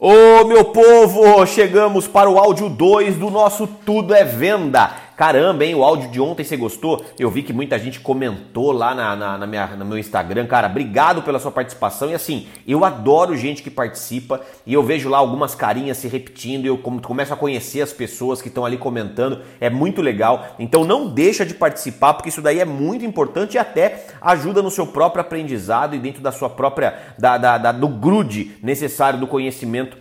Ô meu povo, chegamos para o áudio 2 do nosso Tudo é Venda. Caramba, hein? O áudio de ontem você gostou? Eu vi que muita gente comentou lá na, na, na, minha, no meu Instagram. Cara, obrigado pela sua participação. E assim, eu adoro gente que participa e eu vejo lá algumas carinhas se repetindo e eu começo a conhecer as pessoas que estão ali comentando. É muito legal. Então não deixa de participar, porque isso daí é muito importante e até ajuda no seu próprio aprendizado e dentro da sua própria, da, da, da do grude necessário do conhecimento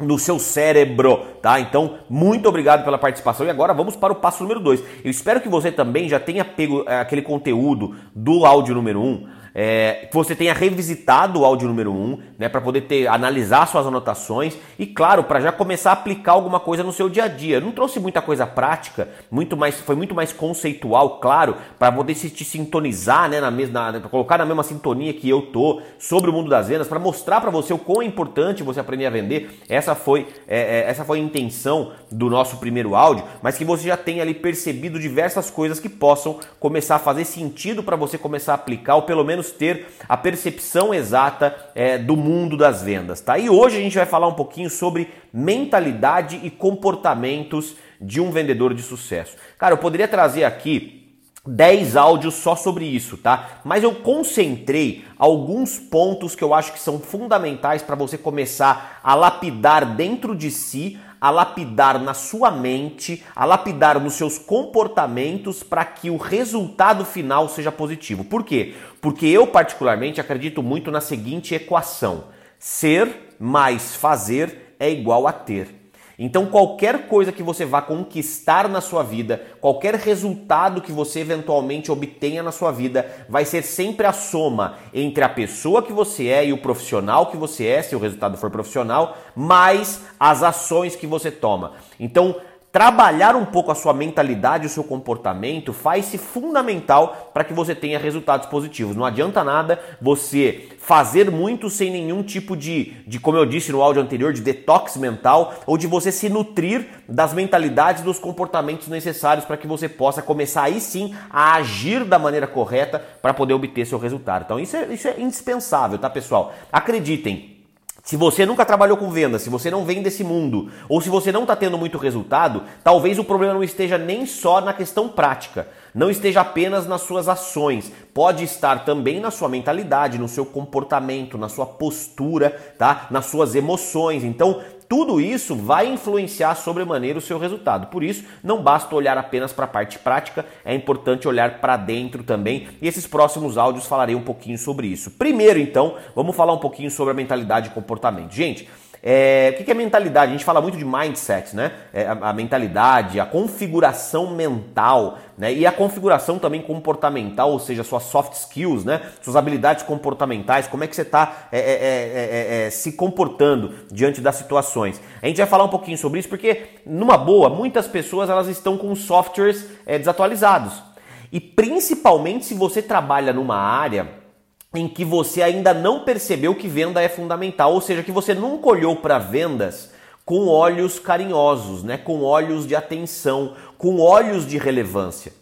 no seu cérebro, tá? Então, muito obrigado pela participação e agora vamos para o passo número 2. Eu espero que você também já tenha pego é, aquele conteúdo do áudio número 1. Um, é, que você tenha revisitado o áudio número 1, né, para poder ter analisar suas anotações e claro, para já começar a aplicar alguma coisa no seu dia a dia. Não trouxe muita coisa prática, muito mais foi muito mais conceitual, claro, para poder se te sintonizar, né, na mesma pra colocar na mesma sintonia que eu tô sobre o mundo das vendas, para mostrar para você o quão é importante você aprender a vender. Essa foi é, é, essa foi a intenção do nosso primeiro áudio, mas que você já tenha ali percebido diversas coisas que possam começar a fazer sentido para você começar a aplicar ou pelo menos menos ter a percepção exata é, do mundo das vendas, tá? E hoje a gente vai falar um pouquinho sobre mentalidade e comportamentos de um vendedor de sucesso. Cara, eu poderia trazer aqui 10 áudios só sobre isso, tá? Mas eu concentrei alguns pontos que eu acho que são fundamentais para você começar a lapidar dentro de si a lapidar na sua mente, a lapidar nos seus comportamentos para que o resultado final seja positivo. Por quê? Porque eu, particularmente, acredito muito na seguinte equação: ser mais fazer é igual a ter. Então, qualquer coisa que você vá conquistar na sua vida, qualquer resultado que você eventualmente obtenha na sua vida, vai ser sempre a soma entre a pessoa que você é e o profissional que você é, se o resultado for profissional, mais as ações que você toma. Então, trabalhar um pouco a sua mentalidade, o seu comportamento, faz-se fundamental para que você tenha resultados positivos. Não adianta nada você fazer muito sem nenhum tipo de, de, como eu disse no áudio anterior, de detox mental ou de você se nutrir das mentalidades, dos comportamentos necessários para que você possa começar aí sim a agir da maneira correta para poder obter seu resultado. Então isso é, isso é indispensável, tá pessoal? Acreditem. Se você nunca trabalhou com venda, se você não vem desse mundo, ou se você não está tendo muito resultado, talvez o problema não esteja nem só na questão prática, não esteja apenas nas suas ações, pode estar também na sua mentalidade, no seu comportamento, na sua postura, tá? Nas suas emoções. Então, tudo isso vai influenciar sobremaneira o seu resultado. Por isso, não basta olhar apenas para a parte prática, é importante olhar para dentro também. E esses próximos áudios falarei um pouquinho sobre isso. Primeiro, então, vamos falar um pouquinho sobre a mentalidade e comportamento. Gente, é, o que é mentalidade? A gente fala muito de mindset, né? É, a, a, mentalidade, a configuração mental, né? E a configuração também comportamental, ou seja, suas soft skills, né? Suas habilidades comportamentais, como é que você está é é, é, é, se comportando diante das situações. A gente vai falar um pouquinho sobre isso porque, numa boa, muitas pessoas elas estão com softwares desatualizados. E principalmente se você trabalha numa área em que você ainda não percebeu que venda é fundamental, ou seja, que você nunca olhou para vendas com olhos carinhosos, né? com olhos de atenção, com olhos de relevância.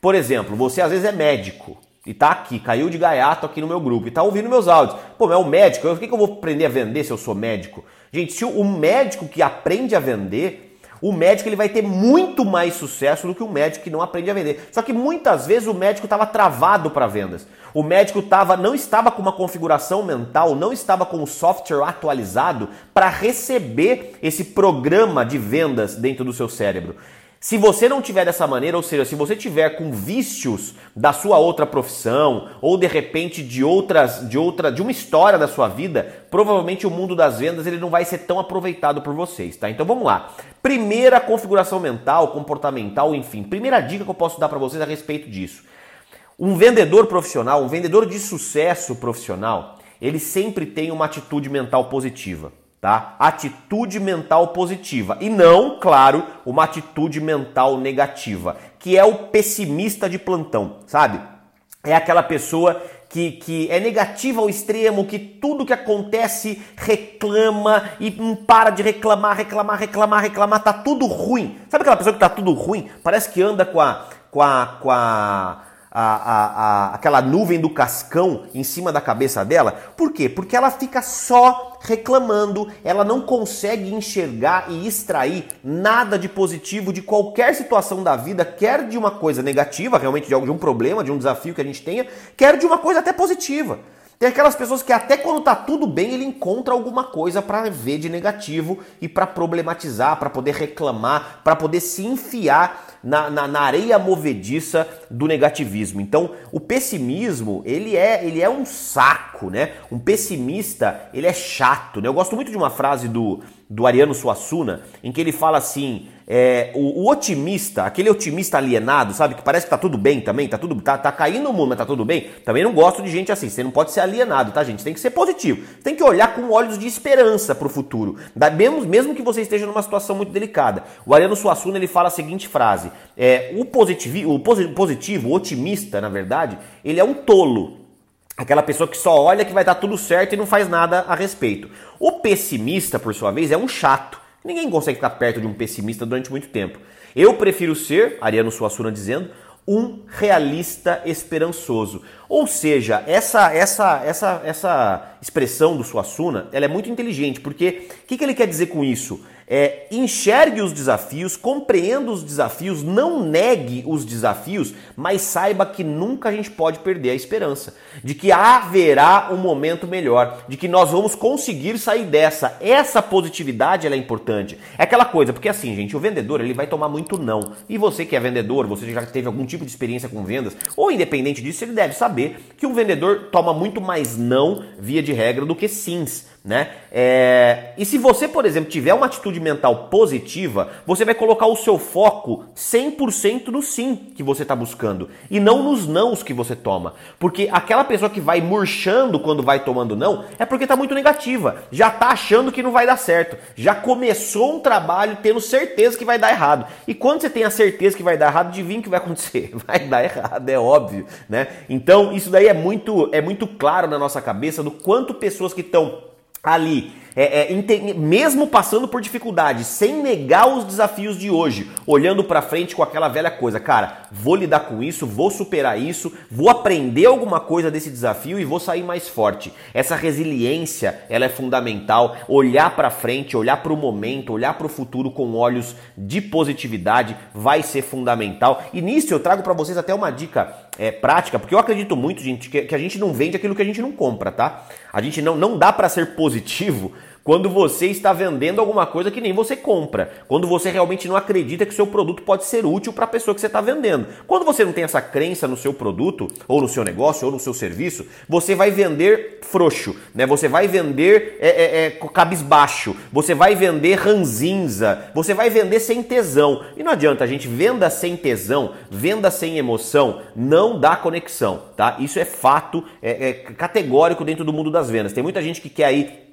Por exemplo, você às vezes é médico e tá aqui, caiu de gaiato aqui no meu grupo e tá ouvindo meus áudios. Pô, é o médico, por que, que eu vou aprender a vender se eu sou médico? Gente, se o médico que aprende a vender, o médico ele vai ter muito mais sucesso do que o médico que não aprende a vender. Só que muitas vezes o médico estava travado para vendas. O médico tava, não estava com uma configuração mental, não estava com o software atualizado para receber esse programa de vendas dentro do seu cérebro. Se você não tiver dessa maneira, ou seja, se você tiver com vícios da sua outra profissão ou de repente de outras de outra de uma história da sua vida, provavelmente o mundo das vendas ele não vai ser tão aproveitado por vocês, tá? Então vamos lá. Primeira configuração mental, comportamental, enfim, primeira dica que eu posso dar para vocês a respeito disso. Um vendedor profissional, um vendedor de sucesso profissional, ele sempre tem uma atitude mental positiva tá? Atitude mental positiva e não, claro, uma atitude mental negativa, que é o pessimista de plantão, sabe? É aquela pessoa que, que é negativa ao extremo, que tudo que acontece reclama e não para de reclamar, reclamar, reclamar, reclamar, tá tudo ruim. Sabe aquela pessoa que tá tudo ruim? Parece que anda com a com a com a a, a, a, aquela nuvem do cascão em cima da cabeça dela? Por quê? Porque ela fica só reclamando, ela não consegue enxergar e extrair nada de positivo de qualquer situação da vida, quer de uma coisa negativa, realmente de um problema, de um desafio que a gente tenha, quer de uma coisa até positiva. Tem aquelas pessoas que até quando tá tudo bem, ele encontra alguma coisa para ver de negativo e para problematizar, para poder reclamar, para poder se enfiar na, na, na, areia movediça do negativismo. Então, o pessimismo, ele é, ele é um saco, né? Um pessimista, ele é chato, né? Eu gosto muito de uma frase do, do Ariano Suassuna, em que ele fala assim: é, o, o, otimista, aquele otimista alienado, sabe, que parece que tá tudo bem também, tá tudo tá, tá caindo o mundo, mas tá tudo bem. Também não gosto de gente assim. Você não pode ser alienado, tá, gente? Tem que ser positivo. Tem que olhar com olhos de esperança pro futuro, mesmo, mesmo que você esteja numa situação muito delicada. O Ariano Suassuna ele fala a seguinte frase: é, o positivo, o positivo, o otimista, na verdade, ele é um tolo. Aquela pessoa que só olha que vai dar tudo certo e não faz nada a respeito. O pessimista, por sua vez, é um chato. Ninguém consegue ficar perto de um pessimista durante muito tempo. Eu prefiro ser, Ariano Suassuna dizendo, um realista esperançoso. Ou seja, essa essa essa essa expressão do Suassuna, ela é muito inteligente, porque o que, que ele quer dizer com isso? É, enxergue os desafios, compreenda os desafios, não negue os desafios, mas saiba que nunca a gente pode perder a esperança de que haverá um momento melhor, de que nós vamos conseguir sair dessa. Essa positividade é importante. É aquela coisa, porque assim, gente, o vendedor ele vai tomar muito não. E você que é vendedor, você já teve algum tipo de experiência com vendas, ou independente disso, ele deve saber que um vendedor toma muito mais não via de regra do que sims né? É... E se você, por exemplo, tiver uma atitude mental positiva, você vai colocar o seu foco 100% no sim que você está buscando e não nos nãos que você toma. Porque aquela pessoa que vai murchando quando vai tomando não é porque está muito negativa, já está achando que não vai dar certo, já começou um trabalho tendo certeza que vai dar errado. E quando você tem a certeza que vai dar errado, adivinha o que vai acontecer? Vai dar errado, é óbvio, né? Então isso daí é muito, é muito claro na nossa cabeça do quanto pessoas que estão ali é, é, mesmo passando por dificuldades, sem negar os desafios de hoje, olhando para frente com aquela velha coisa, cara, vou lidar com isso, vou superar isso, vou aprender alguma coisa desse desafio e vou sair mais forte. Essa resiliência, ela é fundamental. Olhar para frente, olhar para o momento, olhar para o futuro com olhos de positividade vai ser fundamental. E nisso eu trago para vocês até uma dica é, prática, porque eu acredito muito, gente, que, que a gente não vende aquilo que a gente não compra, tá? A gente não, não dá para ser positivo quando você está vendendo alguma coisa que nem você compra, quando você realmente não acredita que o seu produto pode ser útil para a pessoa que você está vendendo. Quando você não tem essa crença no seu produto, ou no seu negócio, ou no seu serviço, você vai vender frouxo, né? Você vai vender é, é, é, cabisbaixo, você vai vender ranzinza, você vai vender sem tesão. E não adianta, a gente venda sem tesão, venda sem emoção, não dá conexão, tá? Isso é fato, é, é categórico dentro do mundo das vendas. Tem muita gente que quer aí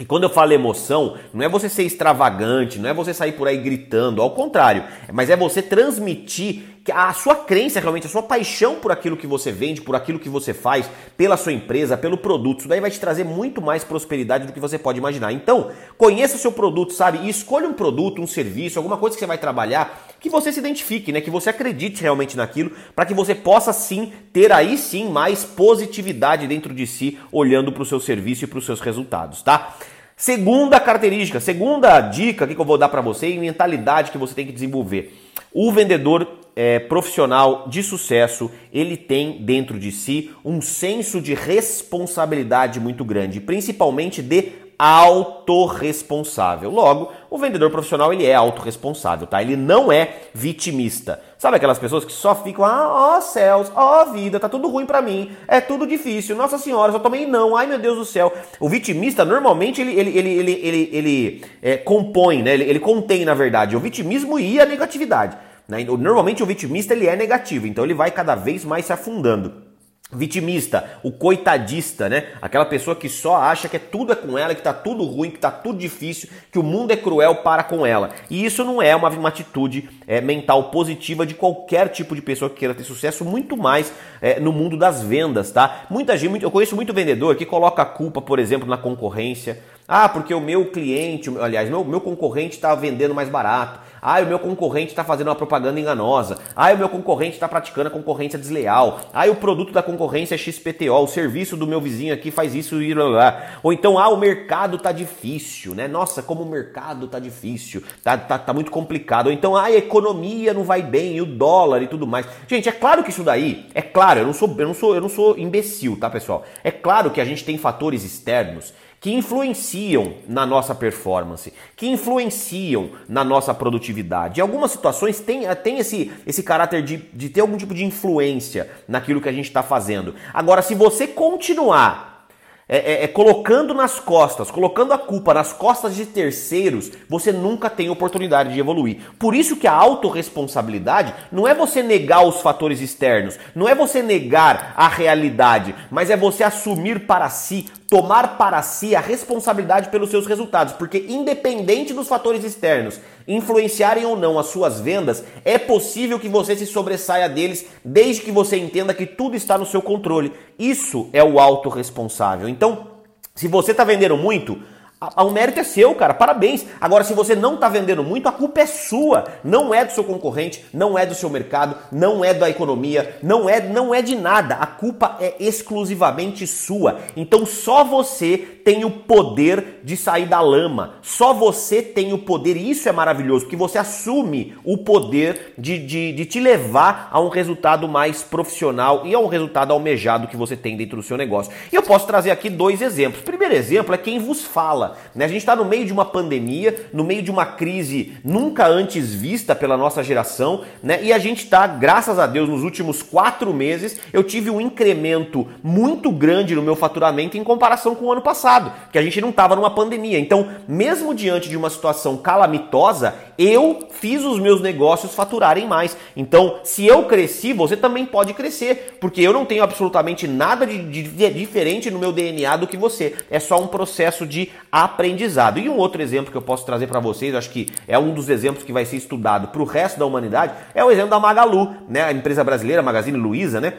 e quando eu falo emoção, não é você ser extravagante, não é você sair por aí gritando, ao contrário, mas é você transmitir a sua crença realmente, a sua paixão por aquilo que você vende, por aquilo que você faz, pela sua empresa, pelo produto. Isso daí vai te trazer muito mais prosperidade do que você pode imaginar. Então, conheça o seu produto, sabe? E escolha um produto, um serviço, alguma coisa que você vai trabalhar, que você se identifique, né? Que você acredite realmente naquilo, para que você possa sim ter aí sim mais positividade dentro de si, olhando para o seu serviço e para os seus resultados, tá? Segunda característica, segunda dica que eu vou dar para você e mentalidade que você tem que desenvolver. O vendedor é, profissional de sucesso, ele tem dentro de si um senso de responsabilidade muito grande, principalmente de autorresponsável. Logo, o vendedor profissional ele é autorresponsável, tá? Ele não é vitimista. Sabe aquelas pessoas que só ficam, ah, ó céus, ó vida, tá tudo ruim para mim, é tudo difícil, nossa senhora, só tomei não, ai meu Deus do céu. O vitimista, normalmente, ele, ele, ele, ele, ele, ele é, compõe, né? Ele, ele contém, na verdade, o vitimismo e a negatividade. Né? Normalmente o vitimista ele é negativo, então ele vai cada vez mais se afundando. Vitimista, o coitadista, né? Aquela pessoa que só acha que é tudo é com ela, que tá tudo ruim, que tá tudo difícil, que o mundo é cruel para com ela. E isso não é uma, uma atitude é, mental positiva de qualquer tipo de pessoa que queira ter sucesso, muito mais é, no mundo das vendas, tá? Muita gente, eu conheço muito vendedor que coloca a culpa, por exemplo, na concorrência, Ah, porque o meu cliente, aliás, meu, meu concorrente está vendendo mais barato. Ah, o meu concorrente está fazendo uma propaganda enganosa. Ah, o meu concorrente está praticando a concorrência desleal. Ah, o produto da concorrência é XPTO. O serviço do meu vizinho aqui faz isso e lá. Ou então, ah, o mercado tá difícil, né? Nossa, como o mercado tá difícil, tá, tá, tá muito complicado. Ou então, ah, a economia não vai bem, e o dólar e tudo mais. Gente, é claro que isso daí, é claro, eu não sou, eu não sou, eu não sou imbecil, tá, pessoal? É claro que a gente tem fatores externos que influenciam na nossa performance, que influenciam na nossa produtividade. Em algumas situações tem, tem esse, esse caráter de, de ter algum tipo de influência naquilo que a gente está fazendo. Agora, se você continuar é, é, é, colocando nas costas, colocando a culpa nas costas de terceiros, você nunca tem oportunidade de evoluir. Por isso que a autorresponsabilidade não é você negar os fatores externos, não é você negar a realidade, mas é você assumir para si, tomar para si a responsabilidade pelos seus resultados, porque independente dos fatores externos influenciarem ou não as suas vendas, é possível que você se sobressaia deles desde que você entenda que tudo está no seu controle. Isso é o autorresponsável. Então, se você está vendendo muito, o mérito é seu, cara. Parabéns. Agora, se você não está vendendo muito, a culpa é sua. Não é do seu concorrente, não é do seu mercado, não é da economia, não é, não é de nada. A culpa é exclusivamente sua. Então, só você tem o poder de sair da lama. Só você tem o poder, e isso é maravilhoso, porque você assume o poder de, de, de te levar a um resultado mais profissional e a um resultado almejado que você tem dentro do seu negócio. E eu posso trazer aqui dois exemplos. O primeiro exemplo é quem vos fala. Né? A gente está no meio de uma pandemia, no meio de uma crise nunca antes vista pela nossa geração, né? e a gente está, graças a Deus, nos últimos quatro meses, eu tive um incremento muito grande no meu faturamento em comparação com o ano passado, que a gente não estava numa pandemia. Então, mesmo diante de uma situação calamitosa, eu fiz os meus negócios faturarem mais. Então, se eu cresci, você também pode crescer, porque eu não tenho absolutamente nada de, de, de diferente no meu DNA do que você. É só um processo de aprendizado. E um outro exemplo que eu posso trazer para vocês, acho que é um dos exemplos que vai ser estudado para o resto da humanidade, é o exemplo da Magalu, né? A empresa brasileira, Magazine Luiza, né?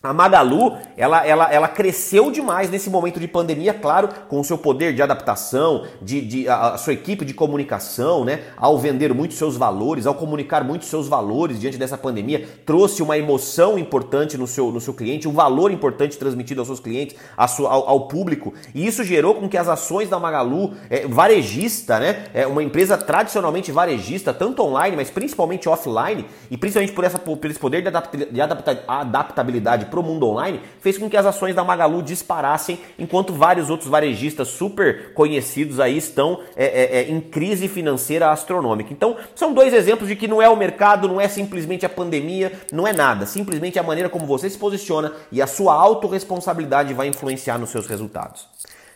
A Magalu, ela, ela, ela cresceu demais nesse momento de pandemia, claro, com o seu poder de adaptação, de, de a, a, sua equipe de comunicação, né? Ao vender muitos seus valores, ao comunicar muitos seus valores diante dessa pandemia, trouxe uma emoção importante no seu, no seu cliente, um valor importante transmitido aos seus clientes, sua, ao, ao, público. E isso gerou com que as ações da Magalu, é, varejista, né? É uma empresa tradicionalmente varejista, tanto online, mas principalmente offline, e principalmente por, essa, por esse poder de, de adaptabilidade para o mundo online fez com que as ações da Magalu disparassem, enquanto vários outros varejistas super conhecidos aí estão é, é, é, em crise financeira astronômica. Então, são dois exemplos de que não é o mercado, não é simplesmente a pandemia, não é nada. Simplesmente a maneira como você se posiciona e a sua autorresponsabilidade vai influenciar nos seus resultados.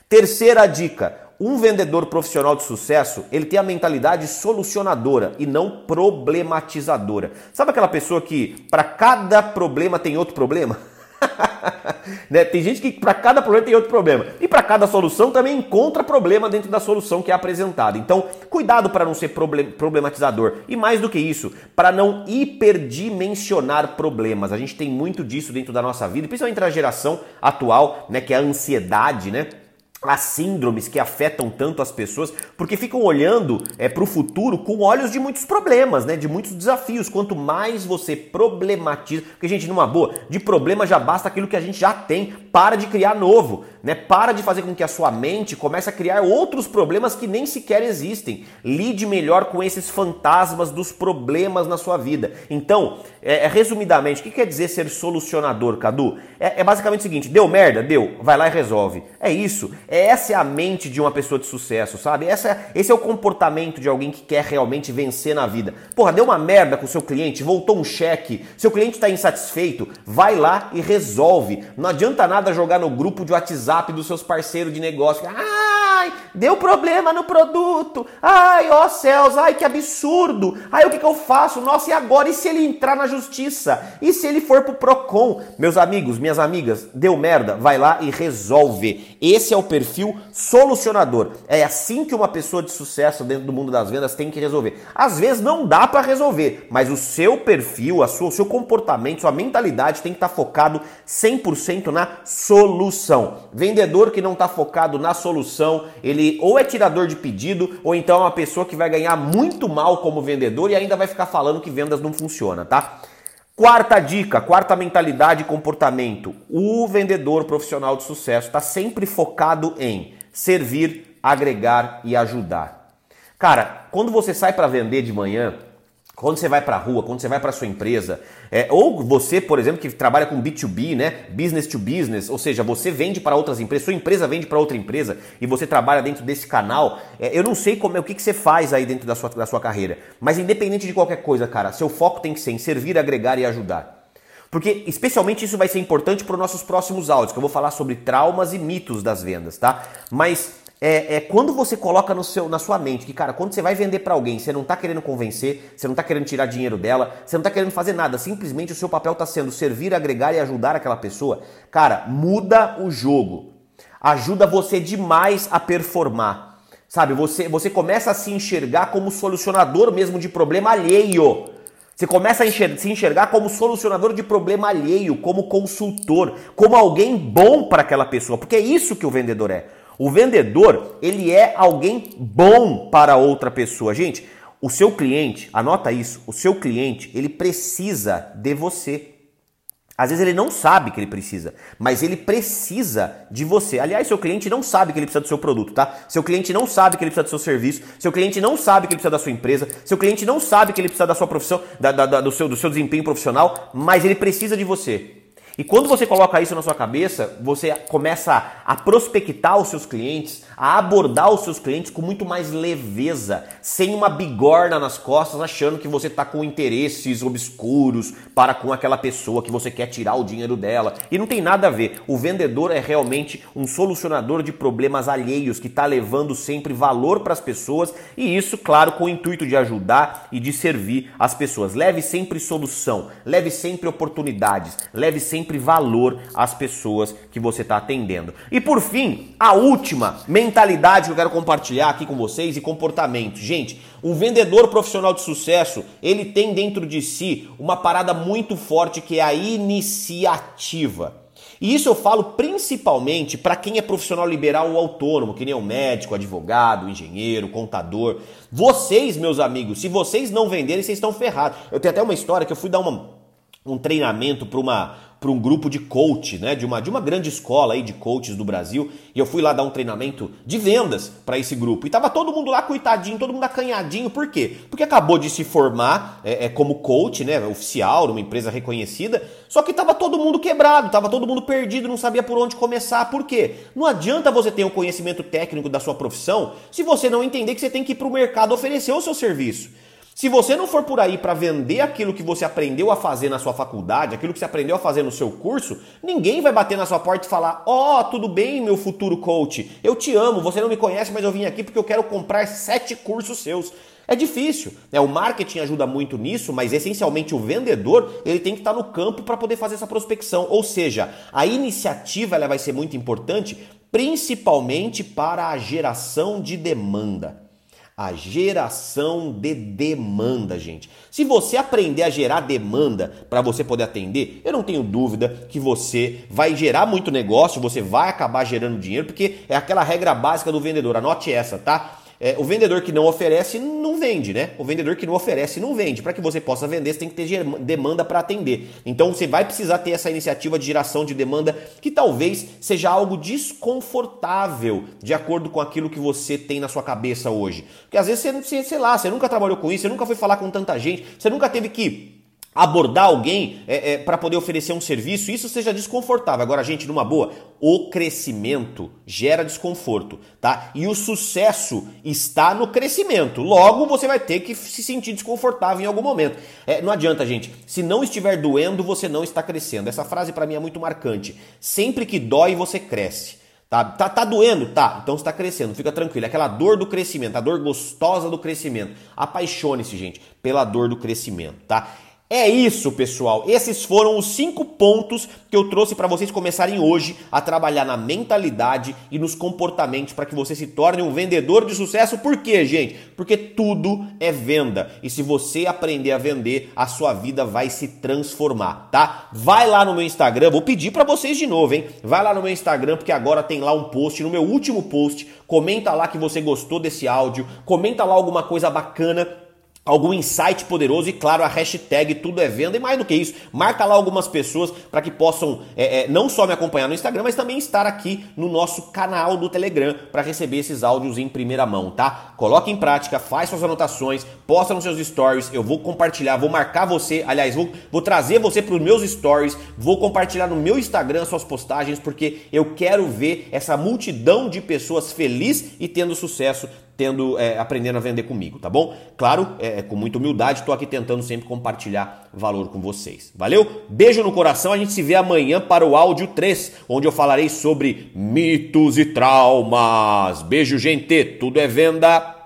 Terceira dica: um vendedor profissional de sucesso, ele tem a mentalidade solucionadora e não problematizadora. Sabe aquela pessoa que para cada problema tem outro problema? né? Tem gente que para cada problema tem outro problema. E para cada solução também encontra problema dentro da solução que é apresentada. Então, cuidado para não ser problematizador. E mais do que isso, para não hiperdimensionar problemas. A gente tem muito disso dentro da nossa vida, principalmente na geração atual, né, que é a ansiedade, né? As síndromes que afetam tanto as pessoas, porque ficam olhando é, para o futuro com olhos de muitos problemas, né? De muitos desafios. Quanto mais você problematiza, porque gente, numa boa, de problema já basta aquilo que a gente já tem. Para de criar novo, né? Para de fazer com que a sua mente comece a criar outros problemas que nem sequer existem. Lide melhor com esses fantasmas dos problemas na sua vida. Então, é, é, resumidamente, o que quer dizer ser solucionador, Cadu? É, é basicamente o seguinte: deu merda, deu, vai lá e resolve. É isso. Essa é a mente de uma pessoa de sucesso, sabe? Essa, esse é o comportamento de alguém que quer realmente vencer na vida. Porra, deu uma merda com o seu cliente, voltou um cheque, seu cliente está insatisfeito, vai lá e resolve. Não adianta nada jogar no grupo de WhatsApp dos seus parceiros de negócio. Ah, Ai, deu problema no produto. Ai, ó céus, ai que absurdo. Ai, o que, que eu faço? Nossa, e agora? E se ele entrar na justiça? E se ele for pro Procon? Meus amigos, minhas amigas, deu merda? Vai lá e resolve. Esse é o perfil solucionador. É assim que uma pessoa de sucesso dentro do mundo das vendas tem que resolver. Às vezes não dá para resolver, mas o seu perfil, a sua, o seu comportamento, sua mentalidade tem que estar tá focado 100% na solução. Vendedor que não está focado na solução, ele ou é tirador de pedido, ou então é uma pessoa que vai ganhar muito mal como vendedor e ainda vai ficar falando que vendas não funciona, tá? Quarta dica, quarta mentalidade e comportamento. O vendedor profissional de sucesso está sempre focado em servir, agregar e ajudar. Cara, quando você sai para vender de manhã, quando você vai para a rua, quando você vai para sua empresa, é, ou você, por exemplo, que trabalha com B2B, né, business to business, ou seja, você vende para outras empresas, sua empresa vende para outra empresa e você trabalha dentro desse canal. É, eu não sei como é o que, que você faz aí dentro da sua, da sua carreira, mas independente de qualquer coisa, cara, seu foco tem que ser em servir, agregar e ajudar. Porque especialmente isso vai ser importante para os nossos próximos áudios, que eu vou falar sobre traumas e mitos das vendas, tá? Mas é, é, quando você coloca no seu, na sua mente que, cara, quando você vai vender para alguém, você não tá querendo convencer, você não tá querendo tirar dinheiro dela, você não tá querendo fazer nada, simplesmente o seu papel tá sendo servir, agregar e ajudar aquela pessoa, cara, muda o jogo. Ajuda você demais a performar. Sabe, você, você começa a se enxergar como solucionador mesmo de problema alheio. Você começa a enxergar, se enxergar como solucionador de problema alheio, como consultor, como alguém bom para aquela pessoa, porque é isso que o vendedor é. O vendedor, ele é alguém bom para outra pessoa. Gente, o seu cliente, anota isso, o seu cliente, ele precisa de você. Às vezes ele não sabe que ele precisa, mas ele precisa de você. Aliás, seu cliente não sabe que ele precisa do seu produto, tá? Seu cliente não sabe que ele precisa do seu serviço, seu cliente não sabe que ele precisa da sua empresa, seu cliente não sabe que ele precisa da sua profissão, da, da, da, do, seu, do seu desempenho profissional, mas ele precisa de você. E quando você coloca isso na sua cabeça, você começa a prospectar os seus clientes, a abordar os seus clientes com muito mais leveza, sem uma bigorna nas costas, achando que você está com interesses obscuros para com aquela pessoa que você quer tirar o dinheiro dela. E não tem nada a ver. O vendedor é realmente um solucionador de problemas alheios que está levando sempre valor para as pessoas e isso, claro, com o intuito de ajudar e de servir as pessoas. Leve sempre solução, leve sempre oportunidades, leve sempre valor às pessoas que você está atendendo. E por fim, a última mentalidade que eu quero compartilhar aqui com vocês e comportamento. Gente, um vendedor profissional de sucesso, ele tem dentro de si uma parada muito forte que é a iniciativa. E isso eu falo principalmente para quem é profissional liberal ou autônomo, que nem o médico, advogado, engenheiro, contador. Vocês, meus amigos, se vocês não venderem, vocês estão ferrados. Eu tenho até uma história que eu fui dar uma, um treinamento para uma para um grupo de coach, né, de uma, de uma grande escola aí de coaches do Brasil, e eu fui lá dar um treinamento de vendas para esse grupo. E tava todo mundo lá coitadinho, todo mundo acanhadinho, por quê? Porque acabou de se formar é, é, como coach, né, oficial, numa empresa reconhecida, só que tava todo mundo quebrado, tava todo mundo perdido, não sabia por onde começar. Por quê? Não adianta você ter um conhecimento técnico da sua profissão se você não entender que você tem que ir para o mercado oferecer o seu serviço. Se você não for por aí para vender aquilo que você aprendeu a fazer na sua faculdade, aquilo que você aprendeu a fazer no seu curso, ninguém vai bater na sua porta e falar: Ó, oh, tudo bem, meu futuro coach, eu te amo, você não me conhece, mas eu vim aqui porque eu quero comprar sete cursos seus. É difícil, né? O marketing ajuda muito nisso, mas essencialmente o vendedor ele tem que estar no campo para poder fazer essa prospecção. Ou seja, a iniciativa ela vai ser muito importante, principalmente para a geração de demanda a geração de demanda, gente. Se você aprender a gerar demanda para você poder atender, eu não tenho dúvida que você vai gerar muito negócio, você vai acabar gerando dinheiro, porque é aquela regra básica do vendedor. Anote essa, tá? É, o vendedor que não oferece não vende, né? O vendedor que não oferece não vende. Para que você possa vender, você tem que ter demanda para atender. Então você vai precisar ter essa iniciativa de geração de demanda que talvez seja algo desconfortável de acordo com aquilo que você tem na sua cabeça hoje. Porque às vezes você, sei lá, você nunca trabalhou com isso, você nunca foi falar com tanta gente, você nunca teve que abordar alguém é, é, para poder oferecer um serviço, isso seja desconfortável. Agora, gente, numa boa, o crescimento gera desconforto, tá? E o sucesso está no crescimento. Logo, você vai ter que se sentir desconfortável em algum momento. É, não adianta, gente. Se não estiver doendo, você não está crescendo. Essa frase para mim é muito marcante. Sempre que dói, você cresce. Tá, tá, tá doendo? Tá, então está crescendo, fica tranquilo. É aquela dor do crescimento, a dor gostosa do crescimento. Apaixone-se, gente, pela dor do crescimento, tá? É isso, pessoal. Esses foram os cinco pontos que eu trouxe para vocês começarem hoje a trabalhar na mentalidade e nos comportamentos para que você se torne um vendedor de sucesso. Por quê, gente? Porque tudo é venda. E se você aprender a vender, a sua vida vai se transformar, tá? Vai lá no meu Instagram, vou pedir para vocês de novo, hein? Vai lá no meu Instagram porque agora tem lá um post, no meu último post, comenta lá que você gostou desse áudio, comenta lá alguma coisa bacana algum insight poderoso e claro a hashtag tudo é venda e mais do que isso marca lá algumas pessoas para que possam é, é, não só me acompanhar no Instagram mas também estar aqui no nosso canal do Telegram para receber esses áudios em primeira mão tá? Coloque em prática faz suas anotações posta nos seus stories eu vou compartilhar vou marcar você aliás vou, vou trazer você para os meus stories vou compartilhar no meu Instagram suas postagens porque eu quero ver essa multidão de pessoas feliz e tendo sucesso tendo é, aprendendo a vender comigo, tá bom? Claro, é, com muita humildade, estou aqui tentando sempre compartilhar valor com vocês. Valeu? Beijo no coração, a gente se vê amanhã para o áudio 3, onde eu falarei sobre mitos e traumas. Beijo, gente, tudo é venda.